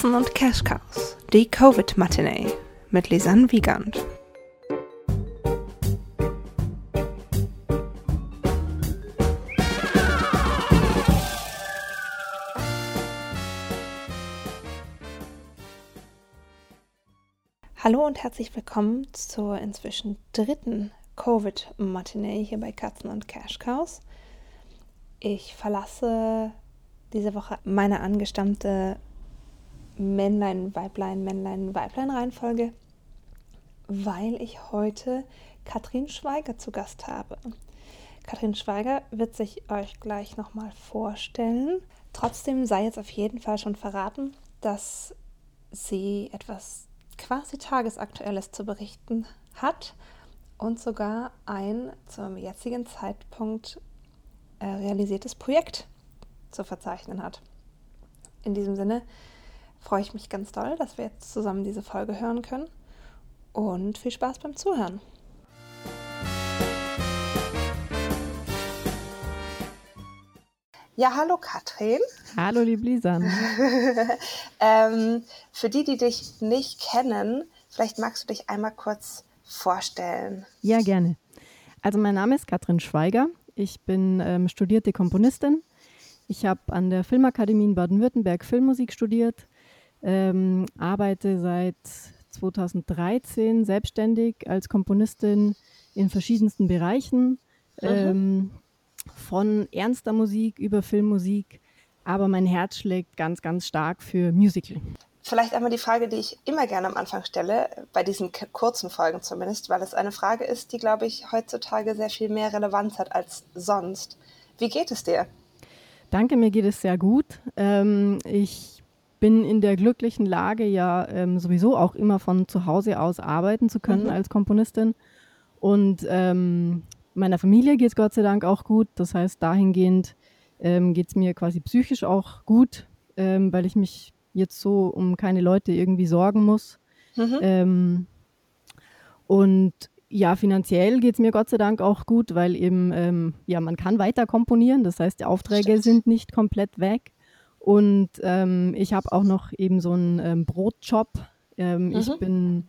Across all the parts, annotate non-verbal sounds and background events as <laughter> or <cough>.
Katzen und Cash Cows, die Covid-Matinee mit Lisanne Wiegand. Hallo und herzlich willkommen zur inzwischen dritten Covid-Matinee hier bei Katzen und Cash Cows. Ich verlasse diese Woche meine angestammte Männlein, Weiblein, Männlein, Weiblein Reihenfolge, weil ich heute Katrin Schweiger zu Gast habe. Katrin Schweiger wird sich euch gleich nochmal vorstellen. Trotzdem sei jetzt auf jeden Fall schon verraten, dass sie etwas quasi tagesaktuelles zu berichten hat und sogar ein zum jetzigen Zeitpunkt äh, realisiertes Projekt zu verzeichnen hat. In diesem Sinne freue ich mich ganz doll, dass wir jetzt zusammen diese Folge hören können und viel Spaß beim Zuhören. Ja, hallo Katrin. Hallo, liebe Lisan. <laughs> ähm, für die, die dich nicht kennen, vielleicht magst du dich einmal kurz vorstellen. Ja, gerne. Also mein Name ist Katrin Schweiger. Ich bin ähm, studierte Komponistin. Ich habe an der Filmakademie in Baden-Württemberg Filmmusik studiert, ähm, arbeite seit 2013 selbstständig als Komponistin in verschiedensten Bereichen, ähm, von ernster Musik über Filmmusik, aber mein Herz schlägt ganz, ganz stark für Musical. Vielleicht einmal die Frage, die ich immer gerne am Anfang stelle, bei diesen kurzen Folgen zumindest, weil es eine Frage ist, die, glaube ich, heutzutage sehr viel mehr Relevanz hat als sonst. Wie geht es dir? Danke, mir geht es sehr gut. Ähm, ich bin in der glücklichen Lage, ja ähm, sowieso auch immer von zu Hause aus arbeiten zu können mhm. als Komponistin. Und ähm, meiner Familie geht es Gott sei Dank auch gut. Das heißt, dahingehend ähm, geht es mir quasi psychisch auch gut, ähm, weil ich mich jetzt so um keine Leute irgendwie sorgen muss. Mhm. Ähm, und ja, finanziell geht es mir Gott sei Dank auch gut, weil eben, ähm, ja, man kann weiter komponieren. Das heißt, die Aufträge Stimmt. sind nicht komplett weg. Und ähm, ich habe auch noch eben so einen ähm, Brotjob. Ähm, mhm. Ich bin,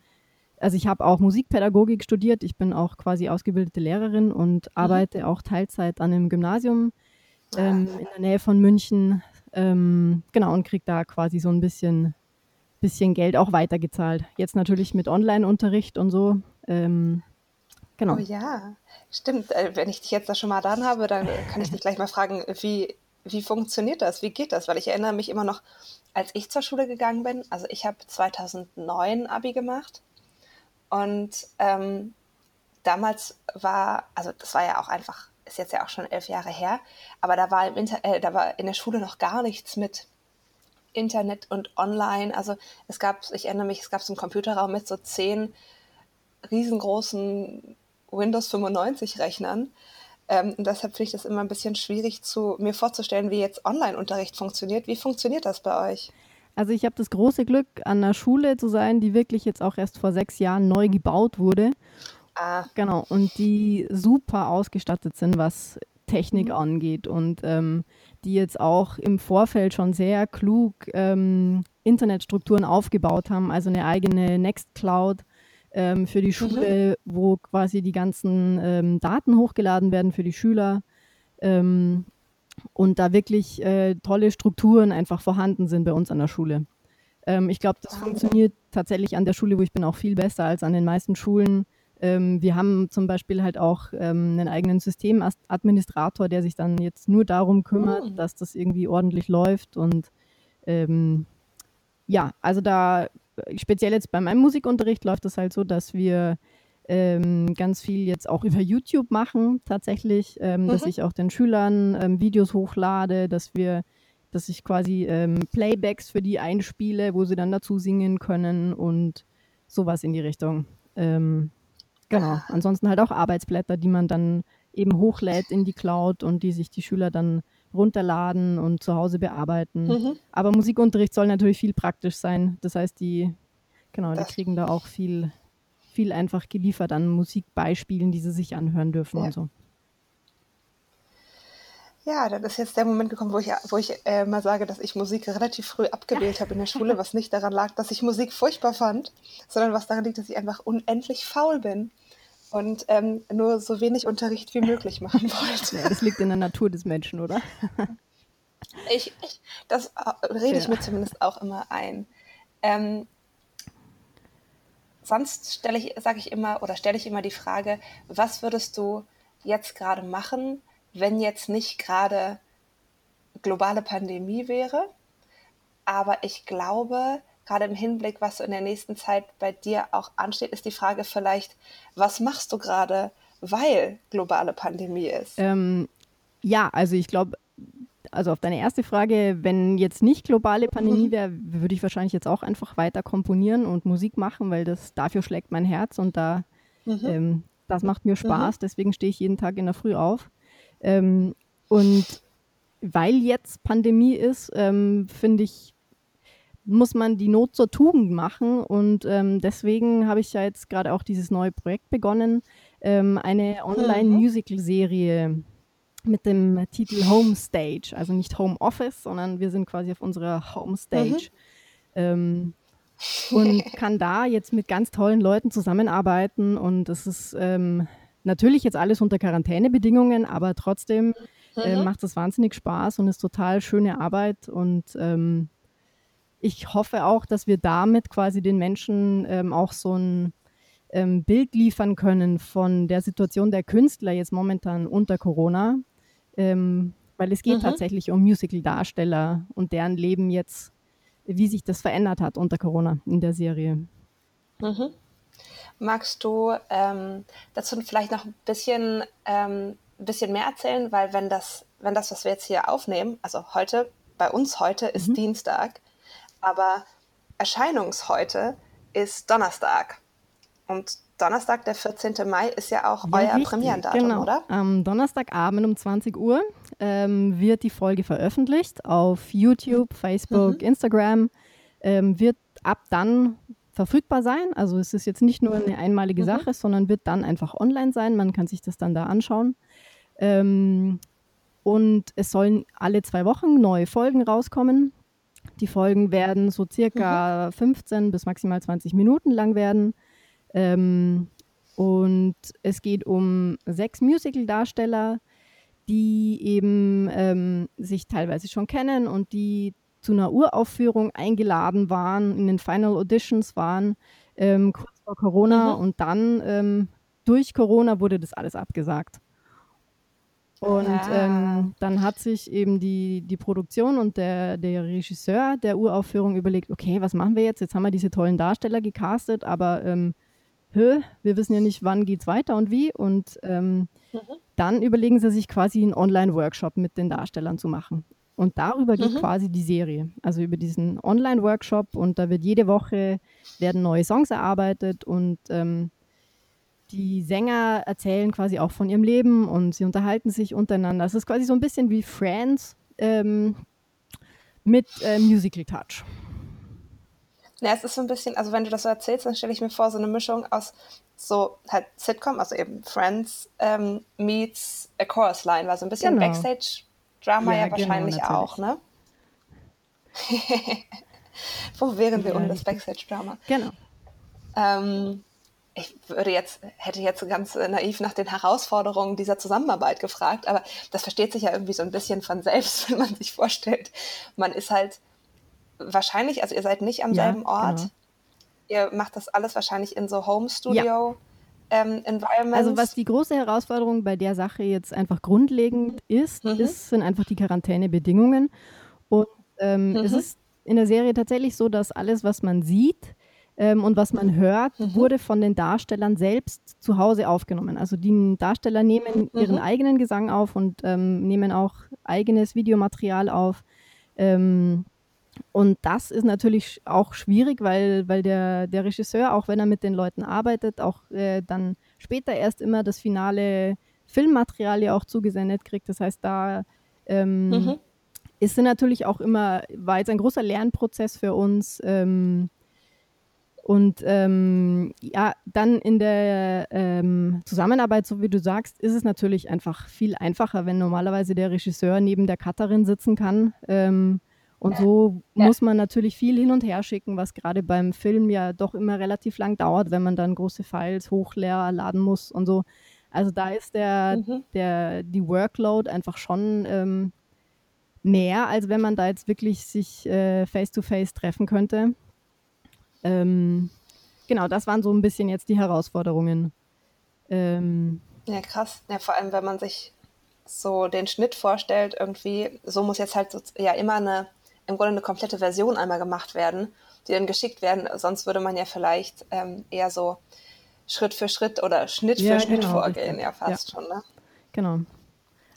also ich habe auch Musikpädagogik studiert. Ich bin auch quasi ausgebildete Lehrerin und mhm. arbeite auch Teilzeit an einem Gymnasium ähm, in der Nähe von München. Ähm, genau, und kriege da quasi so ein bisschen, bisschen Geld auch weitergezahlt. Jetzt natürlich mit Online-Unterricht und so. Ähm, genau. Oh ja, stimmt. Äh, wenn ich dich jetzt da schon mal dran habe, dann kann ich dich gleich mal fragen, wie, wie funktioniert das? Wie geht das? Weil ich erinnere mich immer noch, als ich zur Schule gegangen bin, also ich habe 2009 Abi gemacht und ähm, damals war, also das war ja auch einfach ist jetzt ja auch schon elf Jahre her, aber da war, im Inter äh, da war in der Schule noch gar nichts mit Internet und Online. Also es gab, ich erinnere mich, es gab so einen Computerraum mit so zehn riesengroßen Windows 95 Rechnern. Ähm, und deshalb finde ich das immer ein bisschen schwierig, zu, mir vorzustellen, wie jetzt Online-Unterricht funktioniert. Wie funktioniert das bei euch? Also ich habe das große Glück, an einer Schule zu sein, die wirklich jetzt auch erst vor sechs Jahren neu gebaut wurde. Ah. Genau, und die super ausgestattet sind, was Technik mhm. angeht und ähm, die jetzt auch im Vorfeld schon sehr klug ähm, Internetstrukturen aufgebaut haben, also eine eigene Nextcloud ähm, für die mhm. Schule, mhm. wo quasi die ganzen ähm, Daten hochgeladen werden für die Schüler ähm, und da wirklich äh, tolle Strukturen einfach vorhanden sind bei uns an der Schule. Ähm, ich glaube, das funktioniert tatsächlich an der Schule, wo ich bin, auch viel besser als an den meisten Schulen ähm, wir haben zum Beispiel halt auch ähm, einen eigenen Systemadministrator, der sich dann jetzt nur darum kümmert, mhm. dass das irgendwie ordentlich läuft. Und ja, also da speziell jetzt bei meinem Musikunterricht läuft es halt so, dass wir ähm, ganz viel jetzt auch über YouTube machen, tatsächlich, ähm, mhm. dass ich auch den Schülern ähm, Videos hochlade, dass wir, dass ich quasi Playbacks für die einspiele, wo sie dann dazu singen können und sowas in die Richtung. Ähm, Genau. Ansonsten halt auch Arbeitsblätter, die man dann eben hochlädt in die Cloud und die sich die Schüler dann runterladen und zu Hause bearbeiten. Mhm. Aber Musikunterricht soll natürlich viel praktisch sein. Das heißt, die, genau, die kriegen da auch viel, viel einfach geliefert an Musikbeispielen, die sie sich anhören dürfen ja. und so. Ja, dann ist jetzt der Moment gekommen, wo ich, wo ich äh, mal sage, dass ich Musik relativ früh abgewählt habe in der Schule, <laughs> was nicht daran lag, dass ich Musik furchtbar fand, sondern was daran liegt, dass ich einfach unendlich faul bin und ähm, nur so wenig Unterricht wie möglich machen <laughs> wollte. Ja, das liegt in der Natur des Menschen, oder? <laughs> ich, ich, das äh, rede ich ja. mir zumindest auch immer ein. Ähm, sonst stelle ich, sage ich immer oder stelle ich immer die Frage, was würdest du jetzt gerade machen, wenn jetzt nicht gerade globale Pandemie wäre. Aber ich glaube, gerade im Hinblick, was so in der nächsten Zeit bei dir auch ansteht, ist die Frage vielleicht, was machst du gerade, weil globale Pandemie ist? Ähm, ja, also ich glaube, also auf deine erste Frage, wenn jetzt nicht globale Pandemie mhm. wäre, würde ich wahrscheinlich jetzt auch einfach weiter komponieren und Musik machen, weil das dafür schlägt mein Herz und da mhm. ähm, das macht mir Spaß. Mhm. Deswegen stehe ich jeden Tag in der Früh auf. Ähm, und weil jetzt Pandemie ist, ähm, finde ich, muss man die Not zur Tugend machen. Und ähm, deswegen habe ich ja jetzt gerade auch dieses neue Projekt begonnen, ähm, eine Online-Musical-Serie mit dem Titel Home Stage. Also nicht Home Office, sondern wir sind quasi auf unserer Home Stage. Mhm. Ähm, und <laughs> kann da jetzt mit ganz tollen Leuten zusammenarbeiten. Und es ist ähm, Natürlich jetzt alles unter Quarantänebedingungen, aber trotzdem äh, mhm. macht es wahnsinnig Spaß und ist total schöne Arbeit. Und ähm, ich hoffe auch, dass wir damit quasi den Menschen ähm, auch so ein ähm, Bild liefern können von der Situation der Künstler jetzt momentan unter Corona. Ähm, weil es geht mhm. tatsächlich um Musical-Darsteller und deren Leben jetzt, wie sich das verändert hat unter Corona in der Serie. Mhm. Magst du ähm, dazu vielleicht noch ein bisschen, ähm, bisschen mehr erzählen? Weil wenn das, wenn das, was wir jetzt hier aufnehmen, also heute, bei uns heute ist mhm. Dienstag, aber Erscheinungsheute ist Donnerstag. Und Donnerstag, der 14. Mai, ist ja auch ja, euer richtig, Premierendatum, genau. oder? Am Donnerstagabend um 20 Uhr ähm, wird die Folge veröffentlicht auf YouTube, Facebook, mhm. Instagram. Ähm, wird ab dann verfügbar sein. Also es ist jetzt nicht nur eine einmalige mhm. Sache, sondern wird dann einfach online sein. Man kann sich das dann da anschauen. Ähm, und es sollen alle zwei Wochen neue Folgen rauskommen. Die Folgen werden so circa mhm. 15 bis maximal 20 Minuten lang werden. Ähm, und es geht um sechs Musical-Darsteller, die eben ähm, sich teilweise schon kennen und die zu einer Uraufführung eingeladen waren, in den Final Auditions waren, ähm, kurz vor Corona. Mhm. Und dann ähm, durch Corona wurde das alles abgesagt. Und ja. ähm, dann hat sich eben die, die Produktion und der, der Regisseur der Uraufführung überlegt, okay, was machen wir jetzt? Jetzt haben wir diese tollen Darsteller gecastet, aber ähm, hö, wir wissen ja nicht, wann geht es weiter und wie. Und ähm, mhm. dann überlegen sie sich quasi einen Online-Workshop mit den Darstellern zu machen. Und darüber geht mhm. quasi die Serie. Also über diesen Online-Workshop und da wird jede Woche werden neue Songs erarbeitet und ähm, die Sänger erzählen quasi auch von ihrem Leben und sie unterhalten sich untereinander. Es ist quasi so ein bisschen wie Friends ähm, mit äh, Musical Touch. Ja, es ist so ein bisschen, also wenn du das so erzählst, dann stelle ich mir vor, so eine Mischung aus so halt Sitcom, also eben Friends ähm, meets a Chorus Line, war so ein bisschen genau. Backstage Drama ja, ja genau, wahrscheinlich genau, auch, ne? <laughs> Wo wären wir ja, ohne das Backstage-Drama? Genau. Ähm, ich würde jetzt, hätte jetzt ganz naiv nach den Herausforderungen dieser Zusammenarbeit gefragt, aber das versteht sich ja irgendwie so ein bisschen von selbst, <laughs> wenn man sich vorstellt, man ist halt wahrscheinlich, also ihr seid nicht am ja, selben Ort. Genau. Ihr macht das alles wahrscheinlich in so Home Studio. Ja ähm, Environments. Also was die große Herausforderung bei der Sache jetzt einfach grundlegend ist, mhm. ist sind einfach die Quarantänebedingungen. Und ähm, mhm. es ist in der Serie tatsächlich so, dass alles, was man sieht ähm, und was man hört, mhm. wurde von den Darstellern selbst zu Hause aufgenommen. Also die Darsteller nehmen ihren mhm. eigenen Gesang auf und ähm, nehmen auch eigenes Videomaterial auf. Ähm, und das ist natürlich auch schwierig, weil, weil der, der Regisseur, auch wenn er mit den Leuten arbeitet, auch äh, dann später erst immer das finale Filmmaterial ja auch zugesendet kriegt. Das heißt, da ähm, mhm. ist natürlich auch immer, war jetzt ein großer Lernprozess für uns, ähm, Und ähm, ja, dann in der ähm, Zusammenarbeit, so wie du sagst, ist es natürlich einfach viel einfacher, wenn normalerweise der Regisseur neben der Cutterin sitzen kann. Ähm, und so ja. muss man natürlich viel hin und her schicken, was gerade beim Film ja doch immer relativ lang dauert, wenn man dann große Files hochladen muss und so. Also da ist der, mhm. der, die Workload einfach schon ähm, mehr, als wenn man da jetzt wirklich sich äh, face-to-face -face treffen könnte. Ähm, genau, das waren so ein bisschen jetzt die Herausforderungen. Ähm, ja, krass. Ja, vor allem, wenn man sich so den Schnitt vorstellt, irgendwie, so muss jetzt halt so, ja immer eine, im Grunde eine komplette Version einmal gemacht werden, die dann geschickt werden. Sonst würde man ja vielleicht ähm, eher so Schritt für Schritt oder Schnitt ja, für Schnitt genau, vorgehen, richtig. ja fast ja. schon, ne? Genau.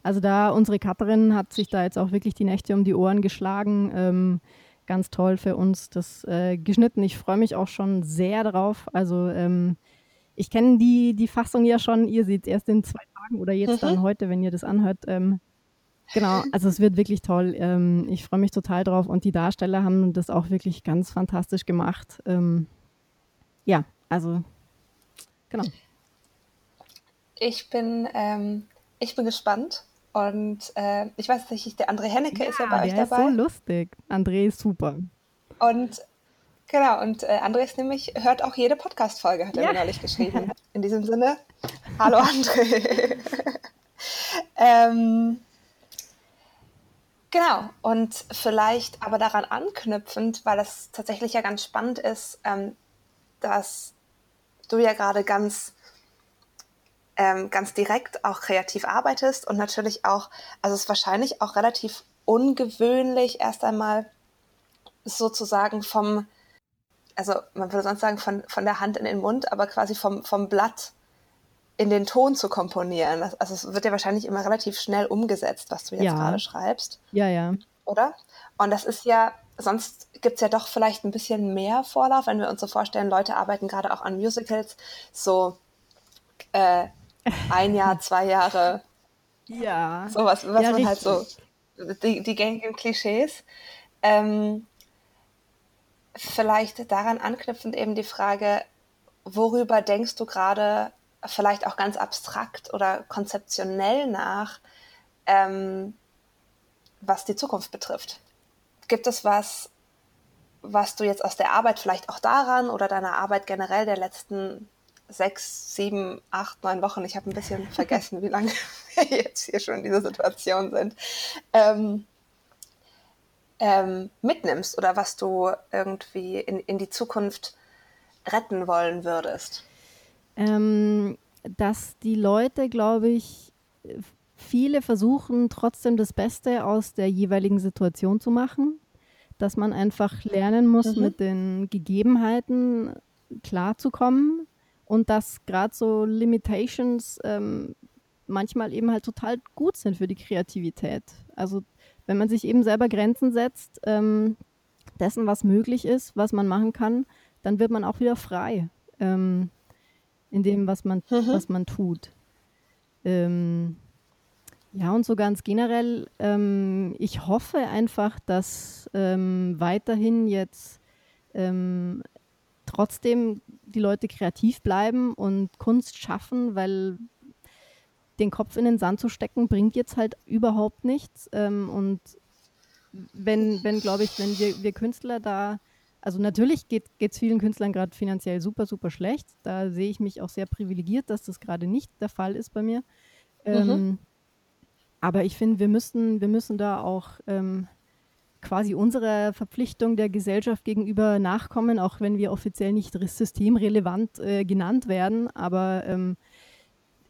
Also da unsere Cutterin hat sich da jetzt auch wirklich die Nächte um die Ohren geschlagen. Ähm, ganz toll für uns das äh, geschnitten. Ich freue mich auch schon sehr drauf. Also ähm, ich kenne die, die Fassung ja schon. Ihr seht es erst in zwei Tagen oder jetzt mhm. dann heute, wenn ihr das anhört. Ähm, genau, also es wird wirklich toll. Ähm, ich freue mich total drauf und die Darsteller haben das auch wirklich ganz fantastisch gemacht. Ähm, ja, also genau. Ich bin, ähm, ich bin gespannt. Und äh, ich weiß tatsächlich, der André Hennecke ja, ist ja bei euch dabei. Ist so lustig. André ist super. Und genau, und äh, André ist nämlich, hört auch jede Podcast-Folge, hat er ja. mir neulich geschrieben. <laughs> In diesem Sinne, hallo André. <laughs> ähm, genau, und vielleicht aber daran anknüpfend, weil das tatsächlich ja ganz spannend ist, ähm, dass du ja gerade ganz ähm, ganz direkt auch kreativ arbeitest und natürlich auch, also es ist wahrscheinlich auch relativ ungewöhnlich, erst einmal sozusagen vom, also man würde sonst sagen von, von der Hand in den Mund, aber quasi vom, vom Blatt in den Ton zu komponieren. Also es wird ja wahrscheinlich immer relativ schnell umgesetzt, was du jetzt ja. gerade schreibst. Ja, ja. Oder? Und das ist ja, sonst gibt es ja doch vielleicht ein bisschen mehr Vorlauf, wenn wir uns so vorstellen, Leute arbeiten gerade auch an Musicals, so äh, ein Jahr, zwei Jahre. Ja. Sowas, was ja, man halt so, die, die gängigen Klischees. Ähm, vielleicht daran anknüpfend eben die Frage, worüber denkst du gerade vielleicht auch ganz abstrakt oder konzeptionell nach, ähm, was die Zukunft betrifft? Gibt es was, was du jetzt aus der Arbeit vielleicht auch daran oder deiner Arbeit generell der letzten sechs, sieben, acht, neun Wochen, ich habe ein bisschen <laughs> vergessen, wie lange <laughs> wir jetzt hier schon in dieser Situation sind, ähm, ähm, mitnimmst oder was du irgendwie in, in die Zukunft retten wollen würdest? Ähm, dass die Leute, glaube ich, viele versuchen trotzdem das Beste aus der jeweiligen Situation zu machen, dass man einfach lernen muss, mhm. mit den Gegebenheiten klarzukommen und dass gerade so Limitations ähm, manchmal eben halt total gut sind für die Kreativität. Also wenn man sich eben selber Grenzen setzt, ähm, dessen, was möglich ist, was man machen kann, dann wird man auch wieder frei ähm, in dem, was man, mhm. was man tut. Ähm, ja, und so ganz generell, ähm, ich hoffe einfach, dass ähm, weiterhin jetzt ähm, trotzdem die Leute kreativ bleiben und Kunst schaffen, weil den Kopf in den Sand zu stecken, bringt jetzt halt überhaupt nichts. Ähm, und wenn, wenn glaube ich, wenn wir, wir Künstler da, also natürlich geht es vielen Künstlern gerade finanziell super, super schlecht. Da sehe ich mich auch sehr privilegiert, dass das gerade nicht der Fall ist bei mir. Mhm. Ähm, aber ich finde, wir müssen, wir müssen da auch ähm, quasi unserer Verpflichtung der Gesellschaft gegenüber nachkommen, auch wenn wir offiziell nicht systemrelevant äh, genannt werden. Aber ähm,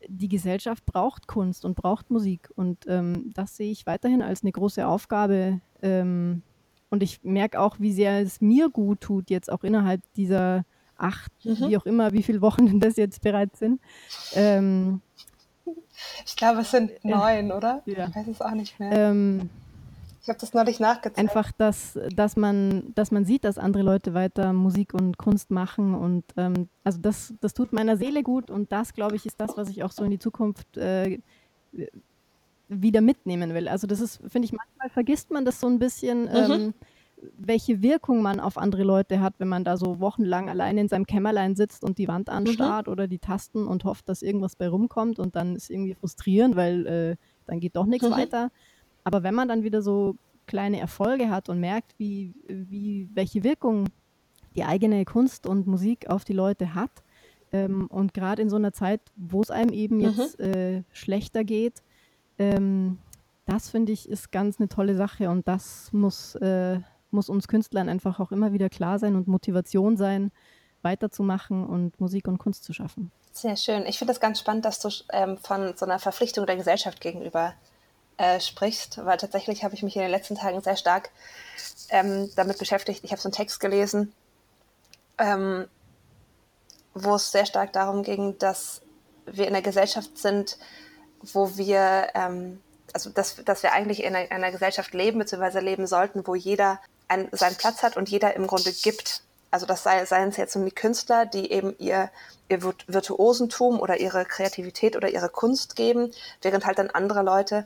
die Gesellschaft braucht Kunst und braucht Musik. Und ähm, das sehe ich weiterhin als eine große Aufgabe. Ähm, und ich merke auch, wie sehr es mir gut tut, jetzt auch innerhalb dieser acht, mhm. wie auch immer, wie viele Wochen <laughs> das jetzt bereits sind. Ähm, ich glaube, es sind äh, neun, äh, oder? Ja. Ich weiß es auch nicht mehr. Ich habe das neulich nachgezeigt. Einfach, dass, dass, man, dass man sieht, dass andere Leute weiter Musik und Kunst machen. Und ähm, also das, das tut meiner Seele gut und das, glaube ich, ist das, was ich auch so in die Zukunft äh, wieder mitnehmen will. Also das ist, finde ich, manchmal vergisst man das so ein bisschen. Mhm. Ähm, welche Wirkung man auf andere Leute hat, wenn man da so wochenlang alleine in seinem Kämmerlein sitzt und die Wand mhm. anstarrt mhm. oder die Tasten und hofft, dass irgendwas bei rumkommt und dann ist irgendwie frustrierend, weil äh, dann geht doch nichts mhm. weiter. Aber wenn man dann wieder so kleine Erfolge hat und merkt, wie, wie, welche Wirkung die eigene Kunst und Musik auf die Leute hat, ähm, und gerade in so einer Zeit, wo es einem eben mhm. jetzt äh, schlechter geht, ähm, das finde ich ist ganz eine tolle Sache und das muss, äh, muss uns Künstlern einfach auch immer wieder klar sein und Motivation sein, weiterzumachen und Musik und Kunst zu schaffen. Sehr schön. Ich finde es ganz spannend, dass du ähm, von so einer Verpflichtung der Gesellschaft gegenüber äh, sprichst, weil tatsächlich habe ich mich in den letzten Tagen sehr stark ähm, damit beschäftigt. Ich habe so einen Text gelesen, ähm, wo es sehr stark darum ging, dass wir in einer Gesellschaft sind, wo wir, ähm, also dass, dass wir eigentlich in einer, einer Gesellschaft leben, beziehungsweise leben sollten, wo jeder ein, seinen Platz hat und jeder im Grunde gibt. Also das sei, seien es jetzt die Künstler, die eben ihr, ihr Virtuosentum oder ihre Kreativität oder ihre Kunst geben, während halt dann andere Leute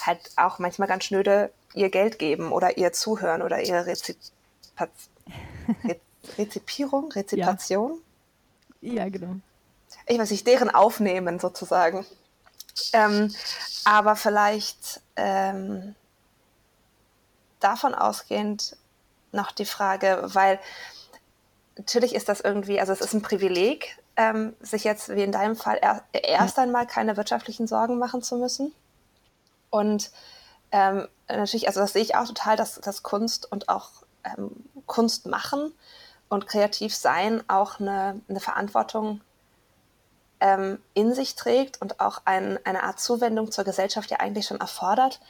halt auch manchmal ganz schnöde ihr Geld geben oder ihr zuhören oder ihre Rezipa <laughs> Rezipierung, Rezipation. Ja. ja, genau. Ich weiß nicht, deren aufnehmen sozusagen. Ähm, aber vielleicht ähm, davon ausgehend noch die Frage, weil natürlich ist das irgendwie, also es ist ein Privileg, ähm, sich jetzt wie in deinem Fall er, erst einmal keine wirtschaftlichen Sorgen machen zu müssen. Und ähm, natürlich, also das sehe ich auch total, dass, dass Kunst und auch ähm, Kunst machen und kreativ sein auch eine, eine Verantwortung ähm, in sich trägt und auch ein, eine Art Zuwendung zur Gesellschaft ja eigentlich schon erfordert.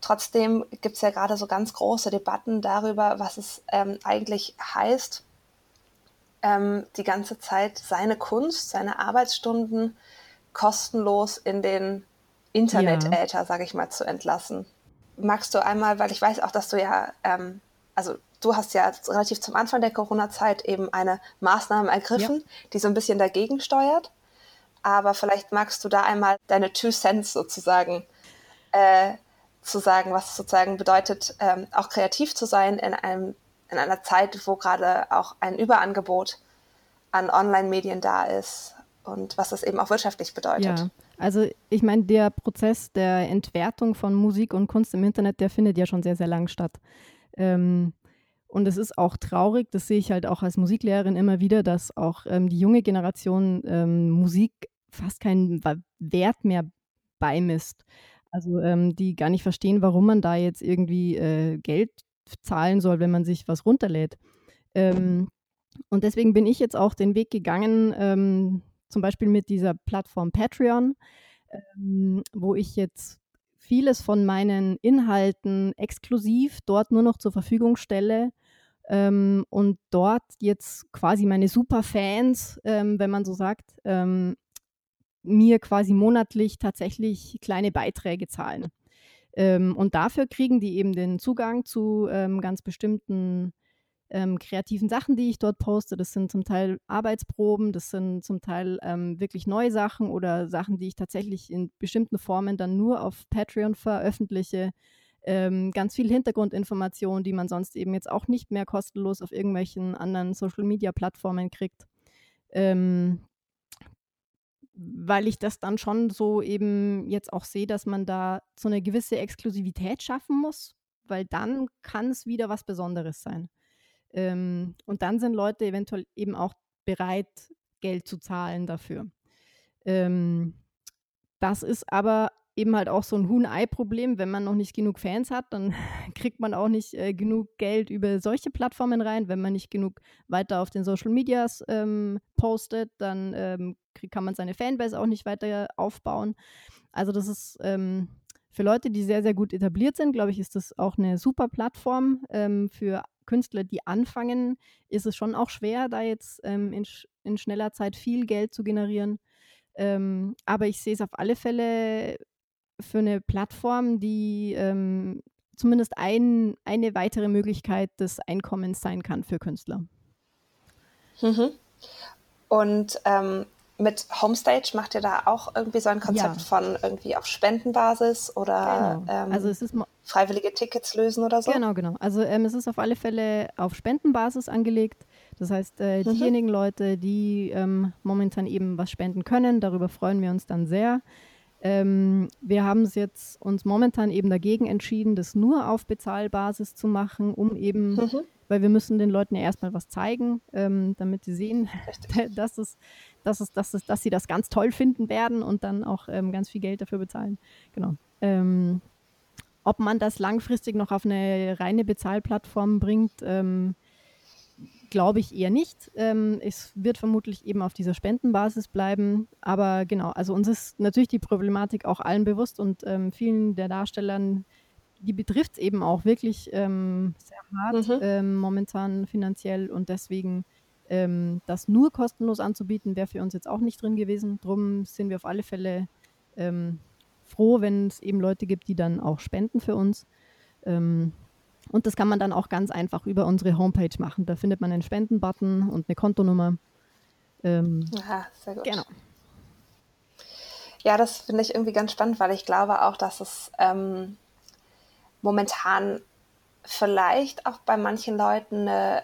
Trotzdem gibt es ja gerade so ganz große Debatten darüber, was es ähm, eigentlich heißt, ähm, die ganze Zeit seine Kunst, seine Arbeitsstunden kostenlos in den Internet-Äther, ja. sage ich mal, zu entlassen. Magst du einmal, weil ich weiß auch, dass du ja, ähm, also du hast ja relativ zum Anfang der Corona-Zeit eben eine Maßnahme ergriffen, ja. die so ein bisschen dagegen steuert. Aber vielleicht magst du da einmal deine Two Cents sozusagen äh, zu sagen, was sozusagen bedeutet, ähm, auch kreativ zu sein in einem in einer Zeit, wo gerade auch ein Überangebot an Online-Medien da ist und was das eben auch wirtschaftlich bedeutet. Ja, also ich meine, der Prozess der Entwertung von Musik und Kunst im Internet, der findet ja schon sehr, sehr lang statt. Ähm, und es ist auch traurig, das sehe ich halt auch als Musiklehrerin immer wieder, dass auch ähm, die junge Generation ähm, Musik fast keinen Wert mehr beimisst. Also ähm, die gar nicht verstehen, warum man da jetzt irgendwie äh, Geld zahlen soll, wenn man sich was runterlädt. Ähm, und deswegen bin ich jetzt auch den Weg gegangen, ähm, zum Beispiel mit dieser Plattform Patreon, ähm, wo ich jetzt vieles von meinen Inhalten exklusiv dort nur noch zur Verfügung stelle ähm, und dort jetzt quasi meine Superfans, ähm, wenn man so sagt, ähm, mir quasi monatlich tatsächlich kleine Beiträge zahlen. Ähm, und dafür kriegen die eben den Zugang zu ähm, ganz bestimmten ähm, kreativen Sachen, die ich dort poste. Das sind zum Teil Arbeitsproben, das sind zum Teil ähm, wirklich neue Sachen oder Sachen, die ich tatsächlich in bestimmten Formen dann nur auf Patreon veröffentliche. Ähm, ganz viel Hintergrundinformation, die man sonst eben jetzt auch nicht mehr kostenlos auf irgendwelchen anderen Social-Media-Plattformen kriegt. Ähm, weil ich das dann schon so eben jetzt auch sehe, dass man da so eine gewisse Exklusivität schaffen muss, weil dann kann es wieder was Besonderes sein. Ähm, und dann sind Leute eventuell eben auch bereit, Geld zu zahlen dafür. Ähm, das ist aber eben halt auch so ein Huhn-Ei-Problem. Wenn man noch nicht genug Fans hat, dann <laughs> kriegt man auch nicht äh, genug Geld über solche Plattformen rein. Wenn man nicht genug weiter auf den Social Medias ähm, postet, dann ähm, krieg, kann man seine Fanbase auch nicht weiter aufbauen. Also das ist ähm, für Leute, die sehr, sehr gut etabliert sind, glaube ich, ist das auch eine super Plattform. Ähm, für Künstler, die anfangen, ist es schon auch schwer, da jetzt ähm, in, in schneller Zeit viel Geld zu generieren. Ähm, aber ich sehe es auf alle Fälle für eine Plattform, die ähm, zumindest ein, eine weitere Möglichkeit des Einkommens sein kann für Künstler. Mhm. Und ähm, mit Homestage macht ihr da auch irgendwie so ein Konzept ja. von irgendwie auf Spendenbasis oder genau. ähm, also es ist freiwillige Tickets lösen oder so? Genau, genau. Also ähm, es ist auf alle Fälle auf Spendenbasis angelegt. Das heißt, äh, mhm. diejenigen Leute, die ähm, momentan eben was spenden können, darüber freuen wir uns dann sehr. Ähm, wir haben es jetzt uns momentan eben dagegen entschieden, das nur auf Bezahlbasis zu machen, um eben, mhm. weil wir müssen den Leuten ja erstmal was zeigen, ähm, damit sie sehen, <laughs> dass es, dass es, dass es, dass sie das ganz toll finden werden und dann auch ähm, ganz viel Geld dafür bezahlen. Genau. Ähm, ob man das langfristig noch auf eine reine Bezahlplattform bringt, ähm, glaube ich eher nicht. Ähm, es wird vermutlich eben auf dieser Spendenbasis bleiben. Aber genau, also uns ist natürlich die Problematik auch allen bewusst und ähm, vielen der Darstellern, die betrifft es eben auch wirklich ähm, sehr hart mhm. Ähm, momentan finanziell und deswegen ähm, das nur kostenlos anzubieten, wäre für uns jetzt auch nicht drin gewesen. Drum sind wir auf alle Fälle ähm, froh, wenn es eben Leute gibt, die dann auch spenden für uns. Ähm, und das kann man dann auch ganz einfach über unsere Homepage machen. Da findet man einen Spendenbutton und eine Kontonummer. Ähm, Aha, sehr gut. Genau. Ja, das finde ich irgendwie ganz spannend, weil ich glaube auch, dass es ähm, momentan vielleicht auch bei manchen Leuten eine,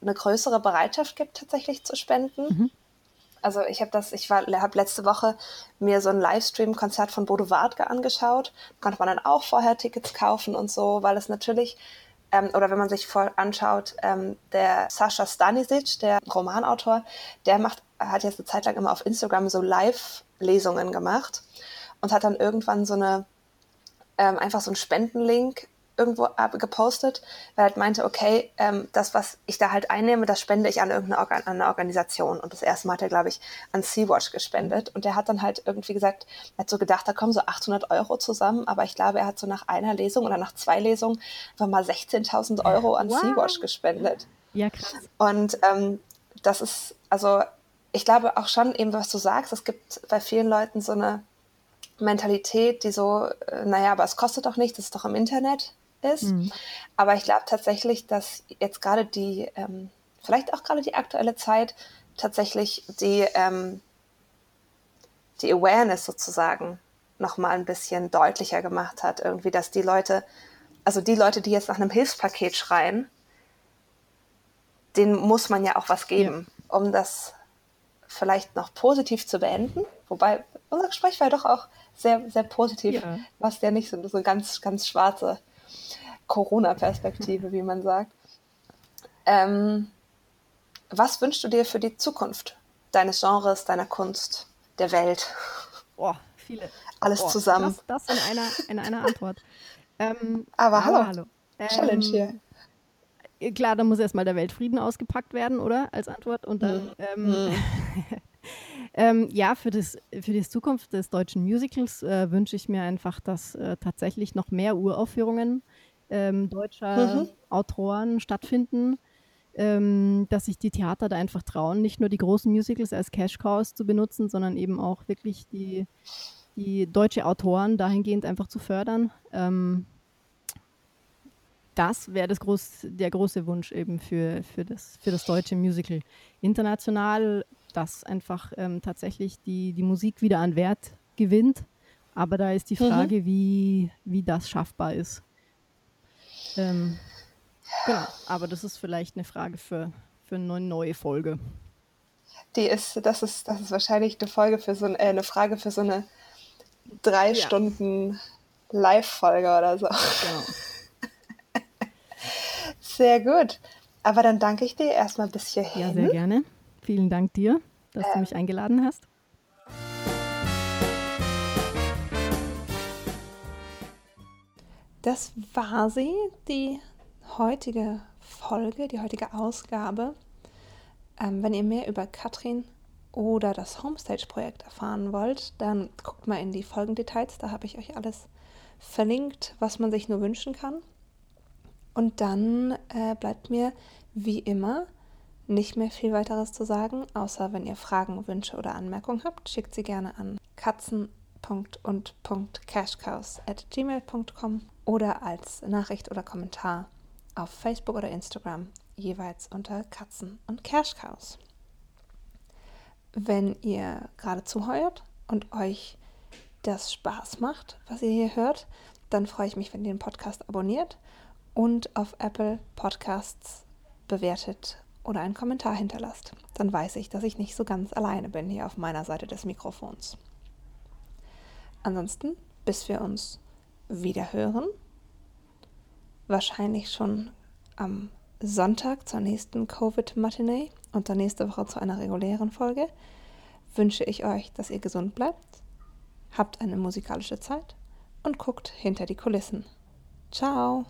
eine größere Bereitschaft gibt, tatsächlich zu spenden. Mhm. Also ich habe das, ich habe letzte Woche mir so ein Livestream-Konzert von Bodo Wartke angeschaut. Da konnte man dann auch vorher Tickets kaufen und so, weil es natürlich, ähm, oder wenn man sich vor anschaut, ähm, der Sascha Stanisic, der Romanautor, der macht, hat jetzt eine Zeit lang immer auf Instagram so Live-Lesungen gemacht und hat dann irgendwann so eine, ähm, einfach so einen Spendenlink irgendwo gepostet, weil er halt meinte, okay, ähm, das, was ich da halt einnehme, das spende ich an irgendeine Organ an eine Organisation. Und das erste Mal hat er, glaube ich, an Sea-Watch gespendet. Und der hat dann halt irgendwie gesagt, er hat so gedacht, da kommen so 800 Euro zusammen, aber ich glaube, er hat so nach einer Lesung oder nach zwei Lesungen einfach mal 16.000 Euro an wow. Sea-Watch gespendet. Ja, krass. Und ähm, das ist, also ich glaube auch schon eben, was du sagst, es gibt bei vielen Leuten so eine Mentalität, die so, äh, naja, aber es kostet doch nichts, das ist doch im Internet ist. Mhm. Aber ich glaube tatsächlich, dass jetzt gerade die, ähm, vielleicht auch gerade die aktuelle Zeit, tatsächlich die, ähm, die Awareness sozusagen nochmal ein bisschen deutlicher gemacht hat. Irgendwie, dass die Leute, also die Leute, die jetzt nach einem Hilfspaket schreien, denen muss man ja auch was geben, ja. um das vielleicht noch positiv zu beenden. Wobei unser Gespräch war ja doch auch sehr, sehr positiv, ja. was ja nicht so, so ganz, ganz schwarze Corona-Perspektive, wie man sagt. Ähm, was wünschst du dir für die Zukunft deines Genres, deiner Kunst, der Welt? Boah, viele. Alles Boah, zusammen. Das, das, in, einer, in einer Antwort. Ähm, aber hallo. hallo. Challenge ähm, hier. Klar, da muss erstmal der Weltfrieden ausgepackt werden, oder? Als Antwort. Und dann. Mhm. Ähm, mhm. <laughs> ähm, ja, für, das, für die Zukunft des deutschen Musicals äh, wünsche ich mir einfach, dass äh, tatsächlich noch mehr Uraufführungen ähm, deutscher mhm. Autoren stattfinden, ähm, dass sich die Theater da einfach trauen, nicht nur die großen Musicals als Cash Cows zu benutzen, sondern eben auch wirklich die, die deutsche Autoren dahingehend einfach zu fördern. Ähm, das wäre groß, der große Wunsch eben für, für, das, für das deutsche Musical. International, dass einfach ähm, tatsächlich die, die Musik wieder an Wert gewinnt. Aber da ist die mhm. Frage, mhm. wie, wie das schaffbar ist. Ähm, genau, aber das ist vielleicht eine Frage für, für eine neue Folge. Die ist, das ist, das ist wahrscheinlich eine Folge für so äh, eine Frage für so eine drei ja. Stunden Live-Folge oder so. Genau. <laughs> Sehr gut. Aber dann danke ich dir erstmal bis hierhin. Ja, sehr gerne. Vielen Dank dir, dass du mich eingeladen hast. Das war sie, die heutige Folge, die heutige Ausgabe. Ähm, wenn ihr mehr über Katrin oder das Homestage-Projekt erfahren wollt, dann guckt mal in die Folgendetails. Da habe ich euch alles verlinkt, was man sich nur wünschen kann. Und dann äh, bleibt mir wie immer nicht mehr viel weiteres zu sagen, außer wenn ihr Fragen, Wünsche oder Anmerkungen habt, schickt sie gerne an katzen.und.cashcows.gmail.com oder als Nachricht oder Kommentar auf Facebook oder Instagram, jeweils unter Katzen und Cashcows. wenn ihr gerade zuhört und euch das Spaß macht, was ihr hier hört, dann freue ich mich, wenn ihr den Podcast abonniert und auf Apple Podcasts bewertet oder einen Kommentar hinterlasst. Dann weiß ich, dass ich nicht so ganz alleine bin hier auf meiner Seite des Mikrofons. Ansonsten, bis wir uns wieder hören, wahrscheinlich schon am Sonntag zur nächsten Covid-Matinee und dann nächste Woche zu einer regulären Folge, wünsche ich euch, dass ihr gesund bleibt, habt eine musikalische Zeit und guckt hinter die Kulissen. Ciao!